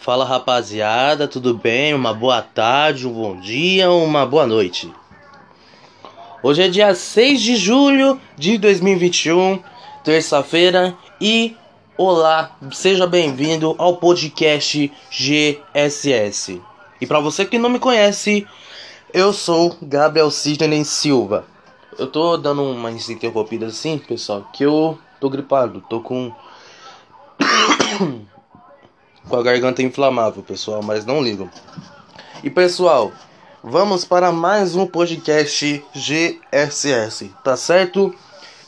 Fala rapaziada, tudo bem? Uma boa tarde, um bom dia, uma boa noite. Hoje é dia 6 de julho de 2021, terça-feira, e olá, seja bem-vindo ao podcast GSS. E para você que não me conhece, eu sou Gabriel Sidney Silva. Eu tô dando umas interrompidas assim, pessoal, que eu tô gripado, tô com com a garganta inflamável, pessoal, mas não ligam. E pessoal, vamos para mais um podcast GSS, tá certo?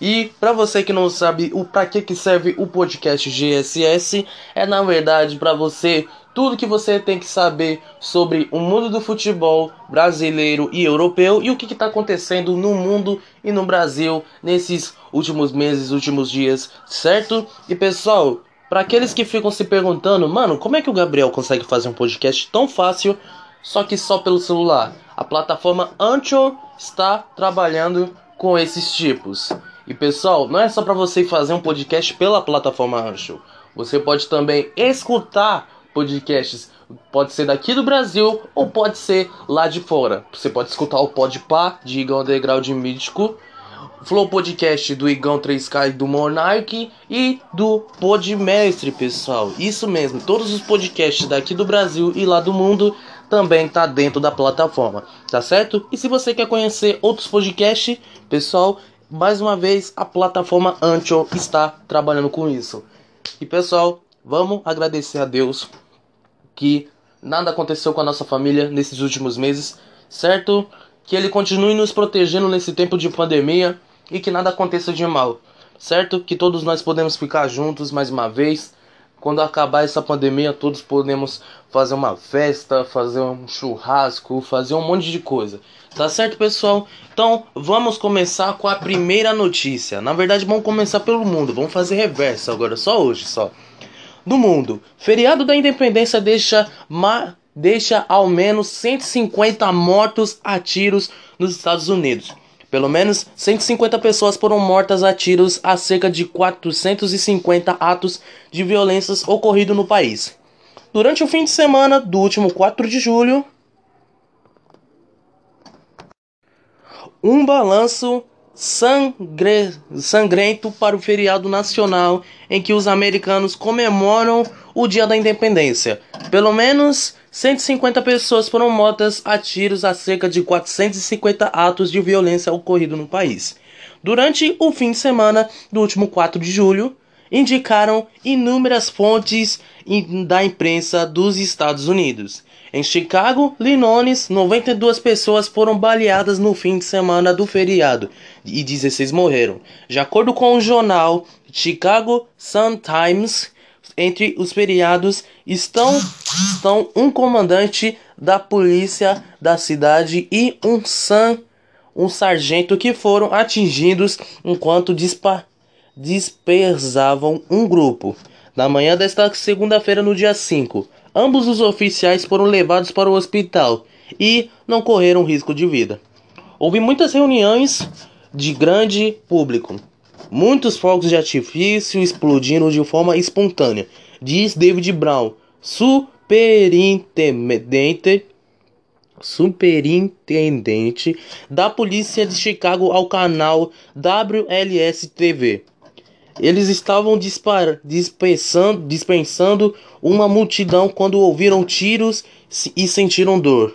E para você que não sabe o para que que serve o podcast GSS, é na verdade para você tudo que você tem que saber sobre o mundo do futebol brasileiro e europeu e o que está acontecendo no mundo e no Brasil nesses últimos meses, últimos dias, certo? E pessoal, para aqueles que ficam se perguntando, mano, como é que o Gabriel consegue fazer um podcast tão fácil, só que só pelo celular? A plataforma Anchor está trabalhando com esses tipos. E pessoal, não é só para você fazer um podcast pela plataforma Anchor. Você pode também escutar podcasts. Pode ser daqui do Brasil ou pode ser lá de fora. Você pode escutar o Podpah de Igão Underground Mítico Flow Podcast do Igão 3K do Monark e do Podmestre, pessoal. Isso mesmo, todos os podcasts daqui do Brasil e lá do mundo também tá dentro da plataforma, tá certo? E se você quer conhecer outros podcasts, pessoal, mais uma vez a plataforma Ancho está trabalhando com isso. E pessoal, vamos agradecer a Deus que nada aconteceu com a nossa família nesses últimos meses, certo? Que ele continue nos protegendo nesse tempo de pandemia e que nada aconteça de mal, certo? Que todos nós podemos ficar juntos mais uma vez. Quando acabar essa pandemia, todos podemos fazer uma festa, fazer um churrasco, fazer um monte de coisa. Tá certo, pessoal? Então, vamos começar com a primeira notícia. Na verdade, vamos começar pelo mundo. Vamos fazer reversa agora, só hoje, só. Do mundo. Feriado da Independência deixa ma deixa ao menos 150 mortos a tiros nos Estados Unidos. Pelo menos 150 pessoas foram mortas a tiros a cerca de 450 atos de violências ocorridos no país. Durante o fim de semana do último 4 de julho, um balanço sangre, sangrento para o feriado nacional em que os americanos comemoram o Dia da Independência. Pelo menos 150 pessoas foram mortas a tiros a cerca de 450 atos de violência ocorridos no país. Durante o fim de semana do último 4 de julho, indicaram inúmeras fontes da imprensa dos Estados Unidos. Em Chicago, Illinois, 92 pessoas foram baleadas no fim de semana do feriado e 16 morreram. De acordo com o jornal Chicago Sun-Times, entre os feriados estão, estão um comandante da polícia da cidade e um san, um sargento que foram atingidos enquanto dispa, dispersavam um grupo. Na manhã desta segunda-feira, no dia 5, ambos os oficiais foram levados para o hospital e não correram risco de vida. Houve muitas reuniões de grande público Muitos fogos de artifício explodiram de forma espontânea, diz David Brown, superintendente superintendente da polícia de Chicago ao canal WLS TV. Eles estavam dispensando, dispensando uma multidão quando ouviram tiros e sentiram dor.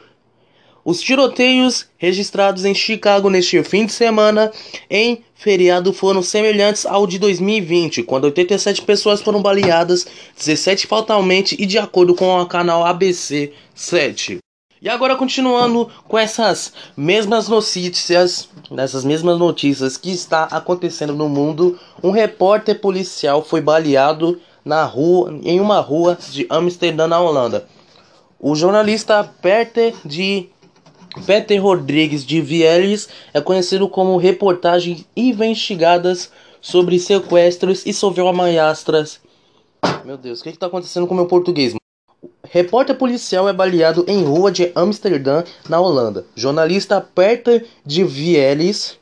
Os tiroteios registrados em Chicago neste fim de semana em feriado foram semelhantes ao de 2020, quando 87 pessoas foram baleadas, 17 fatalmente e de acordo com o canal ABC 7. E agora continuando com essas mesmas notícias, nessas mesmas notícias que está acontecendo no mundo, um repórter policial foi baleado na rua, em uma rua de Amsterdã, na Holanda. O jornalista Peter de Peter Rodrigues de Vieles é conhecido como reportagens investigadas sobre sequestros e sobre ameaças. Meu Deus, o que está acontecendo com o meu português? Repórter policial é baleado em rua de Amsterdã, na Holanda. Jornalista Peter de Vieles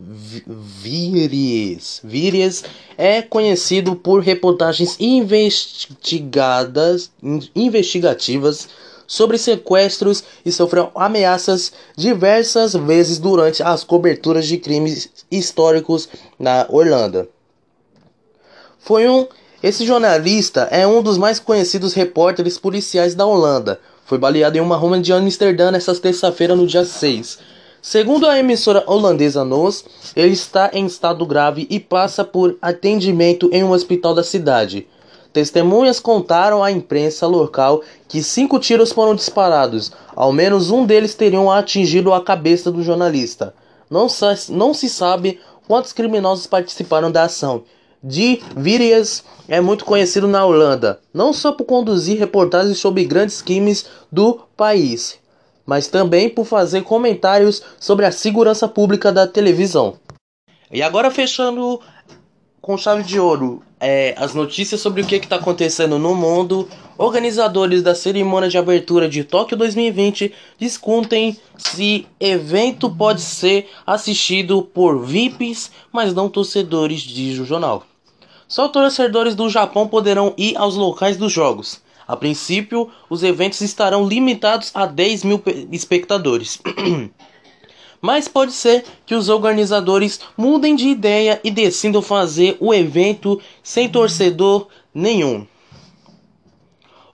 Viries. Viries é conhecido por reportagens investigadas, investigativas sobre sequestros e sofreu ameaças diversas vezes durante as coberturas de crimes históricos na Orlando. Foi um esse jornalista é um dos mais conhecidos repórteres policiais da Holanda. Foi baleado em uma rua de Amsterdã nesta terça-feira, no dia 6. Segundo a emissora holandesa NOS, ele está em estado grave e passa por atendimento em um hospital da cidade. Testemunhas contaram à imprensa local que cinco tiros foram disparados. Ao menos um deles teriam atingido a cabeça do jornalista. Não, não se sabe quantos criminosos participaram da ação. De Virias é muito conhecido na Holanda, não só por conduzir reportagens sobre grandes crimes do país, mas também por fazer comentários sobre a segurança pública da televisão. E agora fechando com chave de ouro é, as notícias sobre o que está acontecendo no mundo. Organizadores da cerimônia de abertura de Tóquio 2020 discutem se evento pode ser assistido por VIPs, mas não torcedores, diz o jornal. Só torcedores do Japão poderão ir aos locais dos jogos. A princípio, os eventos estarão limitados a 10 mil espectadores. Mas pode ser que os organizadores mudem de ideia e decidam fazer o evento sem torcedor nenhum.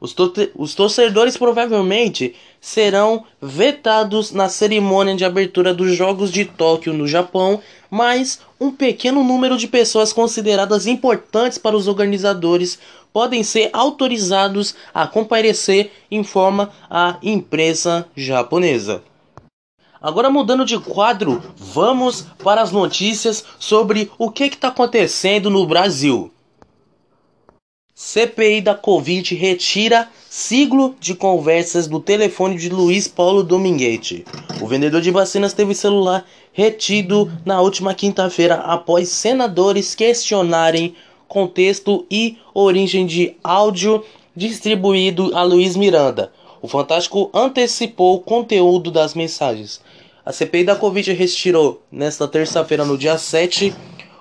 Os, to os torcedores provavelmente serão vetados na cerimônia de abertura dos Jogos de Tóquio no Japão, mas um pequeno número de pessoas consideradas importantes para os organizadores podem ser autorizados a comparecer, informa a imprensa japonesa. Agora mudando de quadro, vamos para as notícias sobre o que está acontecendo no Brasil. CPI da Covid retira siglo de conversas do telefone de Luiz Paulo Dominguete. O vendedor de vacinas teve celular retido na última quinta-feira após senadores questionarem contexto e origem de áudio distribuído a Luiz Miranda. O Fantástico antecipou o conteúdo das mensagens. A CPI da Covid retirou, nesta terça-feira, no dia 7,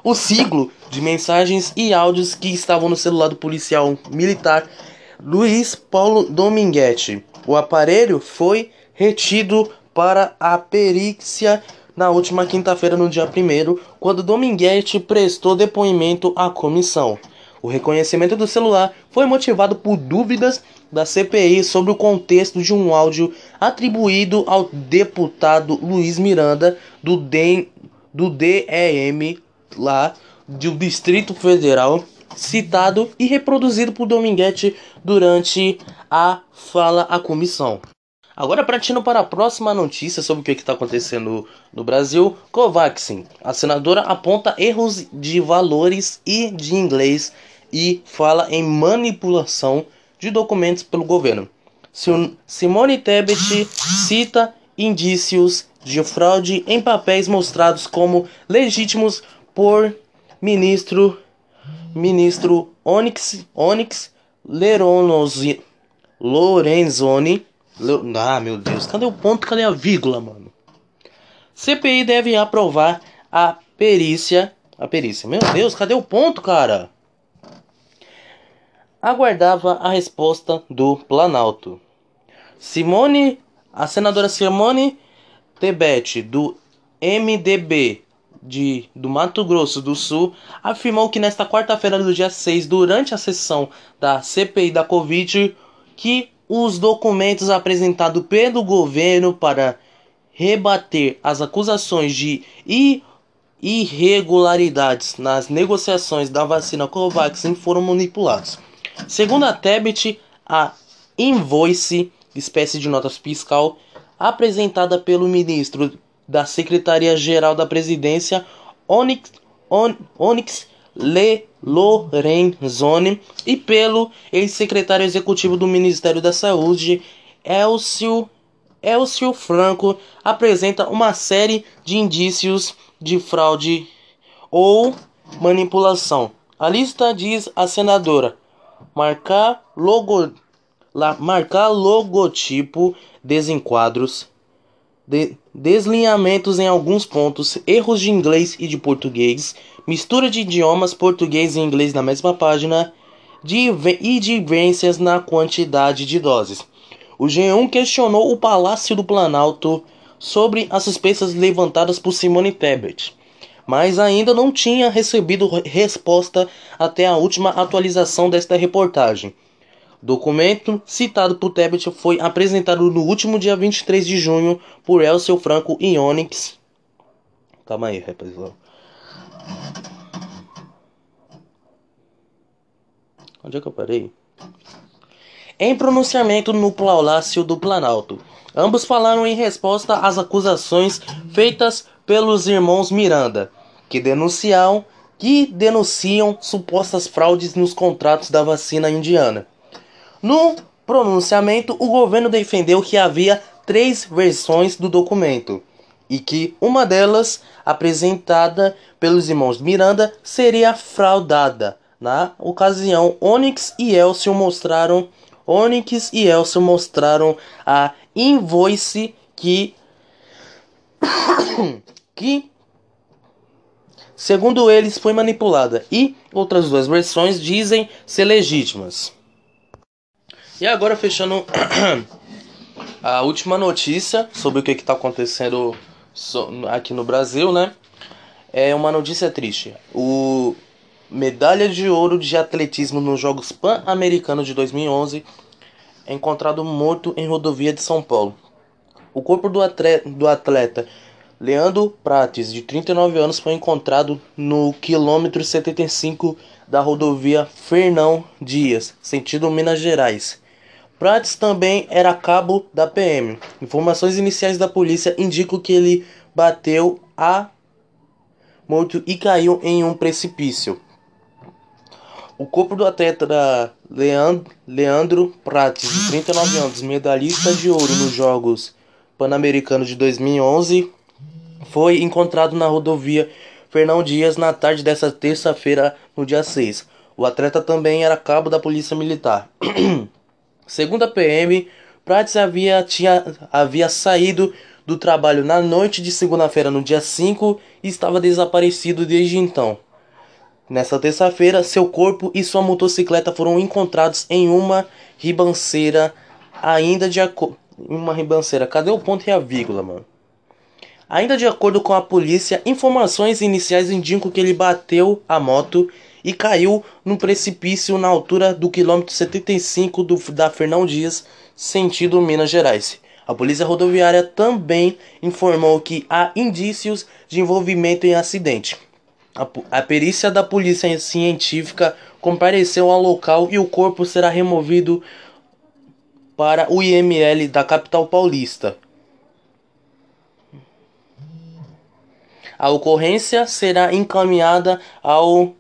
o siglo de mensagens e áudios que estavam no celular do policial militar Luiz Paulo Dominguete. O aparelho foi retido para a perícia na última quinta-feira, no dia 1, quando Dominguete prestou depoimento à comissão. O reconhecimento do celular foi motivado por dúvidas da CPI sobre o contexto de um áudio atribuído ao deputado Luiz Miranda do, DEM, do DEM lá do Distrito Federal, citado e reproduzido por Dominguete durante a fala à comissão. Agora, partindo para a próxima notícia sobre o que está acontecendo no Brasil, Covaxin. A senadora aponta erros de valores e de inglês e fala em manipulação de documentos pelo governo. Simone Tebet cita indícios de fraude em papéis mostrados como legítimos por ministro ministro Onyx Onyx Leronozi, Lorenzoni. Ah, meu Deus, cadê o ponto? Cadê a vírgula, mano? CPI deve aprovar a perícia. A perícia. Meu Deus, cadê o ponto, cara? aguardava a resposta do Planalto. Simone, a senadora Simone Tebet, do MDB de, do Mato Grosso do Sul, afirmou que nesta quarta-feira do dia 6, durante a sessão da CPI da Covid, que os documentos apresentados pelo governo para rebater as acusações de irregularidades nas negociações da vacina Covaxin foram manipulados. Segundo a Tebet, a invoice, espécie de nota fiscal, apresentada pelo ministro da Secretaria-Geral da Presidência, Onyx, On, Onyx Le Lorenzoni, e pelo ex-secretário executivo do Ministério da Saúde, Elcio, Elcio Franco, apresenta uma série de indícios de fraude ou manipulação. A lista diz a senadora marcar, logo, la, marcar logotipo, desenquadros, de deslinhamentos em alguns pontos, erros de inglês e de português, mistura de idiomas português e inglês na mesma página e divergências na quantidade de doses. O G1 questionou o Palácio do Planalto sobre as suspeitas levantadas por Simone Tebet, mas ainda não tinha recebido resposta até a última atualização desta reportagem. Documento citado por Tebet foi apresentado no último dia 23 de junho por Elcio Franco e Onyx. Calma aí, rapaziada. Onde é que eu parei? Em pronunciamento no Palácio do Planalto, ambos falaram em resposta às acusações feitas pelos irmãos Miranda, que denunciam que denunciam supostas fraudes nos contratos da vacina indiana. No pronunciamento, o governo defendeu que havia três versões do documento e que uma delas, apresentada pelos irmãos Miranda, seria fraudada. Na ocasião, Onyx e Elcio mostraram Onyx e Elcio mostraram a invoice que que segundo eles foi manipulada e outras duas versões dizem ser legítimas. E agora fechando a última notícia sobre o que está acontecendo aqui no Brasil, né? É uma notícia triste. O medalha de ouro de atletismo nos Jogos Pan-Americanos de 2011 é encontrado morto em rodovia de São Paulo. O corpo do atleta, do atleta Leandro Prates, de 39 anos, foi encontrado no quilômetro 75 da rodovia Fernão Dias, sentido Minas Gerais. Prates também era cabo da PM. Informações iniciais da polícia indicam que ele bateu a morto e caiu em um precipício. O corpo do atleta Leandro, Prates, de 39 anos, medalhista de ouro nos Jogos Pan-Americanos de 2011, foi encontrado na rodovia Fernão Dias na tarde dessa terça-feira, no dia 6. O atleta também era cabo da Polícia Militar. Segundo a PM, Prates havia, tinha, havia saído do trabalho na noite de segunda-feira, no dia 5, e estava desaparecido desde então. Nessa terça-feira, seu corpo e sua motocicleta foram encontrados em uma ribanceira, ainda de acordo. Uma ribanceira. Cadê o ponto e a vírgula, mano? Ainda de acordo com a polícia, informações iniciais indicam que ele bateu a moto e caiu no precipício na altura do quilômetro 75 do, da Fernão Dias, sentido Minas Gerais. A polícia rodoviária também informou que há indícios de envolvimento em acidente. A, a perícia da polícia científica compareceu ao local e o corpo será removido para o IML da capital paulista. A ocorrência será encaminhada ao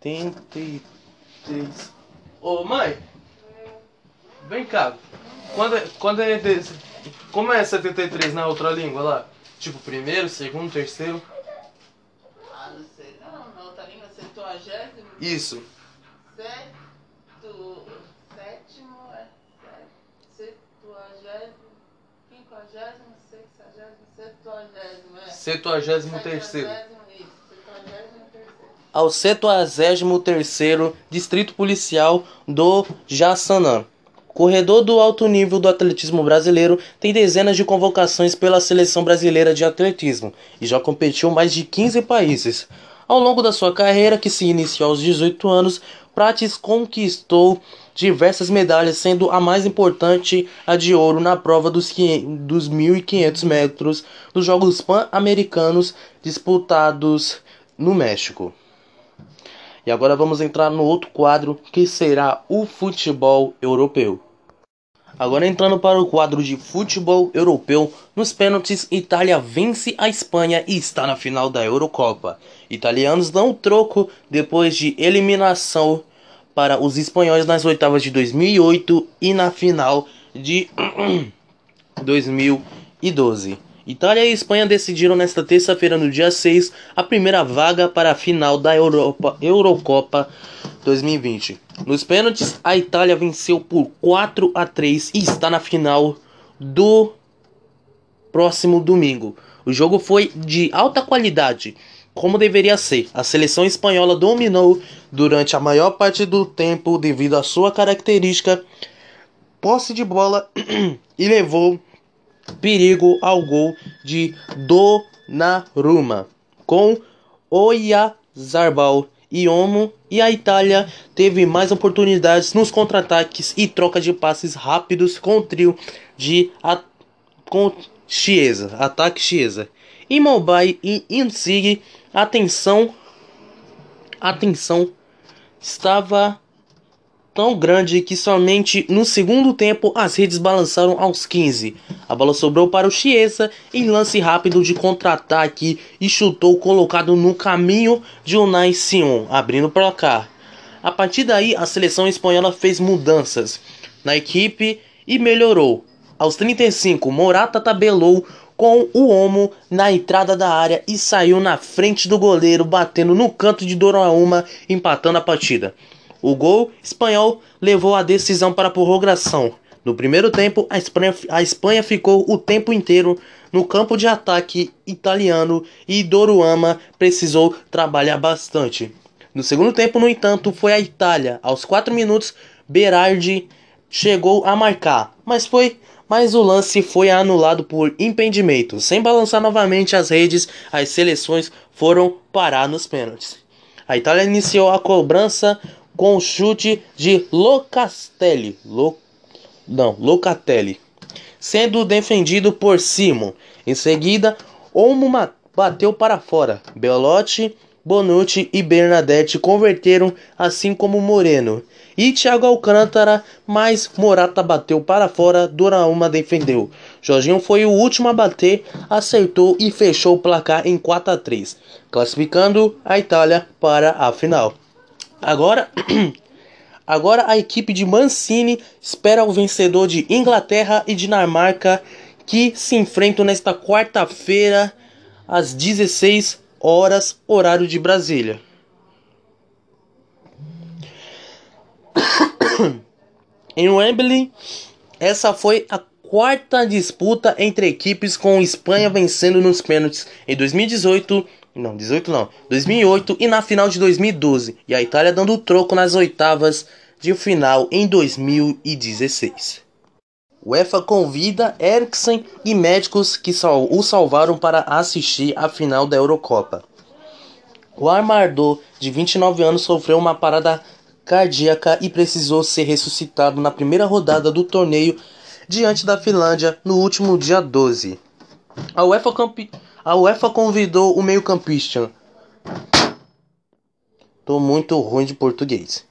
73. Ô mãe, vem cá. Quando é, quando é desse, como é 73 na outra língua lá? Tipo, primeiro, segundo, terceiro? Ah, não sei não. Na outra língua, septuagésimo? Isso. Seto, sétimo, é, septuagésimo, quinquagésimo, sexagésimo, septuagésimo, é. Septuagésimo terceiro. Septuagésimo. Ao 73º Distrito Policial do Jaçanã. Corredor do alto nível do atletismo brasileiro tem dezenas de convocações pela seleção brasileira de atletismo e já competiu mais de 15 países. Ao longo da sua carreira, que se iniciou aos 18 anos, Prates conquistou diversas medalhas, sendo a mais importante a de ouro na prova dos, dos 1.500 metros dos Jogos Pan-Americanos disputados no México. E agora vamos entrar no outro quadro que será o futebol europeu. Agora entrando para o quadro de futebol europeu, nos pênaltis, Itália vence a Espanha e está na final da Eurocopa. Italianos dão troco depois de eliminação para os espanhóis nas oitavas de 2008 e na final de 2012. Itália e Espanha decidiram nesta terça-feira, no dia 6, a primeira vaga para a final da Europa, Eurocopa 2020. Nos pênaltis, a Itália venceu por 4 a 3 e está na final do próximo domingo. O jogo foi de alta qualidade, como deveria ser. A seleção espanhola dominou durante a maior parte do tempo devido à sua característica posse de bola e levou perigo ao gol de Donnarumma com Oyarzabal e Omo e a Itália teve mais oportunidades nos contra-ataques e troca de passes rápidos com o trio de a, com Chiesa, ataque Chiesa. Immobile e Insigne, atenção, atenção, estava tão grande que somente no segundo tempo as redes balançaram aos 15. A bola sobrou para o Chiesa em lance rápido de contra-ataque e chutou colocado no caminho de Unai Sion, abrindo o placar. A partir daí, a seleção espanhola fez mudanças na equipe e melhorou. Aos 35, Morata tabelou com o Omo na entrada da área e saiu na frente do goleiro, batendo no canto de Donnarumma, empatando a partida. O gol espanhol levou a decisão para a prorrogação. No primeiro tempo, a Espanha, a Espanha ficou o tempo inteiro no campo de ataque italiano e Doruama precisou trabalhar bastante. No segundo tempo, no entanto, foi a Itália. Aos 4 minutos, Berardi chegou a marcar, mas foi mas o lance foi anulado por impedimento. Sem balançar novamente as redes, as seleções foram parar nos pênaltis. A Itália iniciou a cobrança com o chute de Locastelli, Lo, não, Locatelli, sendo defendido por Simo. Em seguida, Olmo bateu para fora. Belotti, Bonucci e Bernadette converteram, assim como Moreno. E Thiago Alcântara, mas Morata bateu para fora, Donnarumma defendeu. Jorginho foi o último a bater, acertou e fechou o placar em 4 a 3, classificando a Itália para a final. Agora, agora a equipe de Mancini espera o vencedor de Inglaterra e Dinamarca que se enfrentam nesta quarta-feira às 16 horas horário de Brasília. em Wembley, essa foi a quarta disputa entre equipes com Espanha vencendo nos pênaltis em 2018 não, 18 não. 2008 e na final de 2012. E a Itália dando o troco nas oitavas de final em 2016. UEFA convida Eriksen e médicos que o salvaram para assistir a final da Eurocopa. O armador de 29 anos sofreu uma parada cardíaca e precisou ser ressuscitado na primeira rodada do torneio diante da Finlândia no último dia 12. A UEFA campeã a UEFA convidou o meio-campista. Tô muito ruim de português.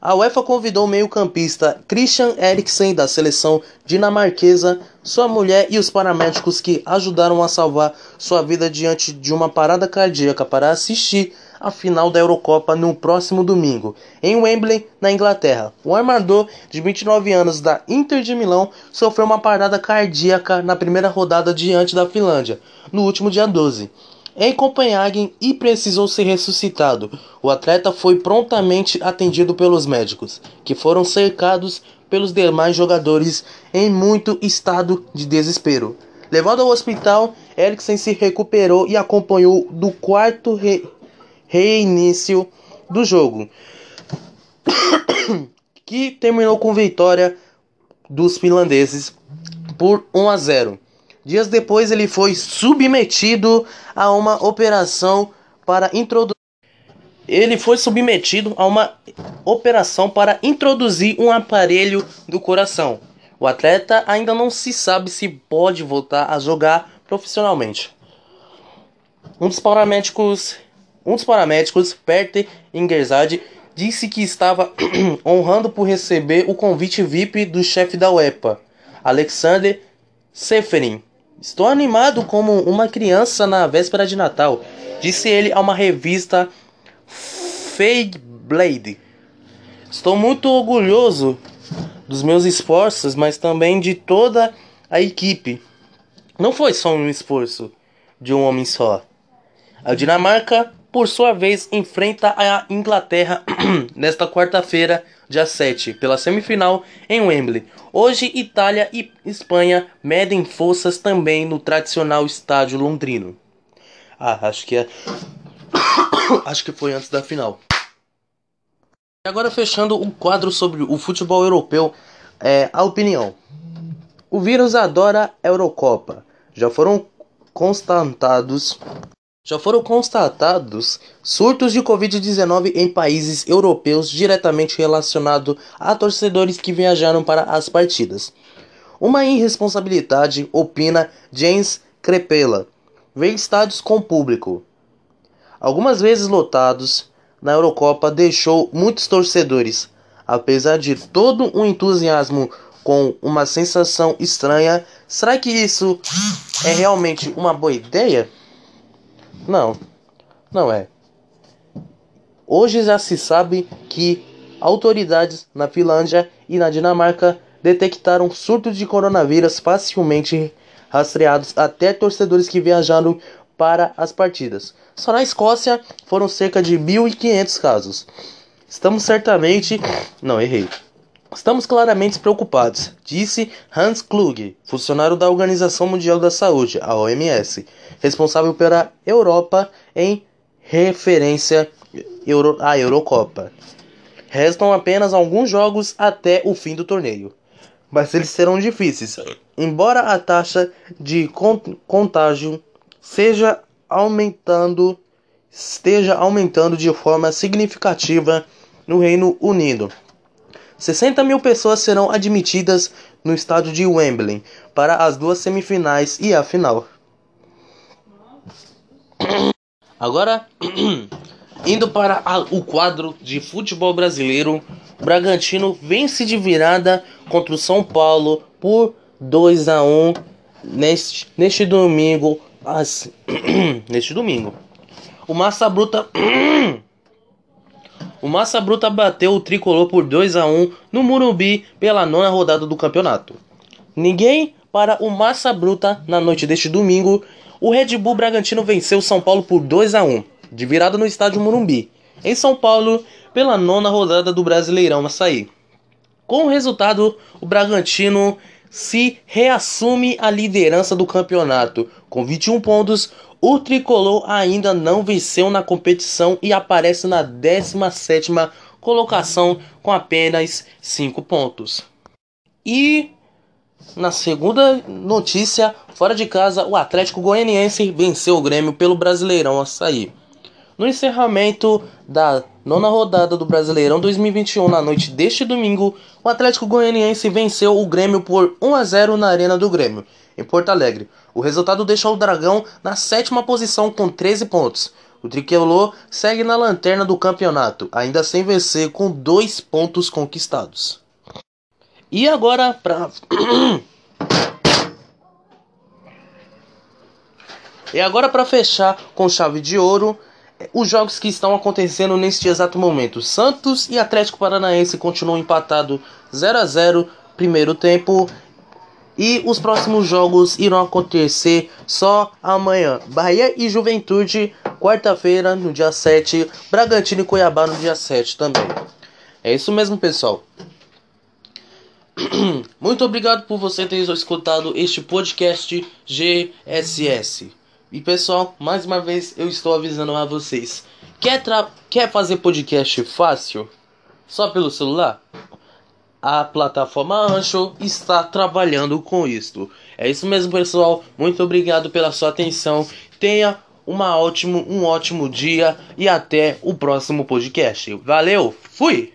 A UEFA convidou o meio-campista Christian Eriksen da seleção dinamarquesa, sua mulher e os paramédicos que ajudaram a salvar sua vida diante de uma parada cardíaca para assistir a final da Eurocopa no próximo domingo, em Wembley, na Inglaterra. O armador, de 29 anos da Inter de Milão, sofreu uma parada cardíaca na primeira rodada diante da Finlândia, no último dia 12 em Copenhague e precisou ser ressuscitado. O atleta foi prontamente atendido pelos médicos, que foram cercados pelos demais jogadores em muito estado de desespero. Levado ao hospital, Eriksen se recuperou e acompanhou do quarto re reinício do jogo, que terminou com vitória dos finlandeses por 1 a 0. Dias depois ele foi submetido a uma operação para introduzir ele foi submetido a uma operação para introduzir um aparelho do coração. O atleta ainda não se sabe se pode voltar a jogar profissionalmente. Um dos paramédicos um dos paramédicos, Peter Ingersad, disse que estava honrando por receber o convite VIP do chefe da UEPA, Alexander Seferin. Estou animado como uma criança na véspera de Natal, disse ele a uma revista Fade Blade. Estou muito orgulhoso dos meus esforços, mas também de toda a equipe. Não foi só um esforço de um homem só. A Dinamarca por sua vez, enfrenta a Inglaterra nesta quarta-feira, dia 7, pela semifinal em Wembley. Hoje, Itália e Espanha medem forças também no tradicional estádio londrino. Ah, acho que é. acho que foi antes da final. E agora fechando o quadro sobre o futebol europeu, é a opinião. O vírus adora a Eurocopa. Já foram constatados já foram constatados surtos de Covid-19 em países europeus diretamente relacionados a torcedores que viajaram para as partidas. Uma irresponsabilidade, opina James Crepella. Ver estádios com público, algumas vezes lotados, na Eurocopa deixou muitos torcedores, apesar de todo o entusiasmo com uma sensação estranha. Será que isso é realmente uma boa ideia? Não, não é. Hoje já se sabe que autoridades na Finlândia e na Dinamarca detectaram surtos de coronavírus facilmente rastreados até torcedores que viajaram para as partidas. Só na Escócia foram cerca de 1.500 casos. Estamos certamente. Não, errei. Estamos claramente preocupados, disse Hans Klug, funcionário da Organização Mundial da Saúde, a OMS, responsável pela Europa em referência à Eurocopa. Restam apenas alguns jogos até o fim do torneio, mas eles serão difíceis, embora a taxa de contágio seja aumentando, esteja aumentando de forma significativa no Reino Unido. 60 mil pessoas serão admitidas no estádio de Wembley para as duas semifinais e a final. Agora, indo para o quadro de futebol brasileiro, Bragantino vence de virada contra o São Paulo por 2 a 1 neste, neste domingo. Neste domingo. O Massa Bruta o Massa Bruta bateu o tricolor por 2 a 1 no Murumbi pela nona rodada do campeonato. Ninguém para o Massa Bruta na noite deste domingo. O Red Bull Bragantino venceu o São Paulo por 2 a 1 de virada no estádio Murumbi, em São Paulo, pela nona rodada do Brasileirão Açaí. Com o resultado, o Bragantino se reassume a liderança do campeonato com 21 pontos, o tricolor ainda não venceu na competição e aparece na 17ª colocação com apenas 5 pontos. E na segunda notícia, fora de casa, o Atlético Goianiense venceu o Grêmio pelo Brasileirão Açaí. No encerramento da nona rodada do Brasileirão 2021, na noite deste domingo, o Atlético Goianiense venceu o Grêmio por 1 a 0 na Arena do Grêmio, em Porto Alegre. O resultado deixou o Dragão na sétima posição com 13 pontos. O tricolor segue na lanterna do campeonato, ainda sem vencer, com dois pontos conquistados. E agora para E agora para fechar com chave de ouro, os jogos que estão acontecendo neste exato momento. Santos e Atlético Paranaense continuam empatados 0 a 0 primeiro tempo e os próximos jogos irão acontecer só amanhã. Bahia e Juventude, quarta-feira, no dia 7. Bragantino e Cuiabá no dia 7 também. É isso mesmo, pessoal. Muito obrigado por você ter escutado este podcast GSS. E pessoal, mais uma vez eu estou avisando a vocês. Quer, quer fazer podcast fácil? Só pelo celular? A plataforma Ancho está trabalhando com isto. É isso mesmo, pessoal. Muito obrigado pela sua atenção. Tenha uma ótimo, um ótimo dia e até o próximo podcast. Valeu, fui!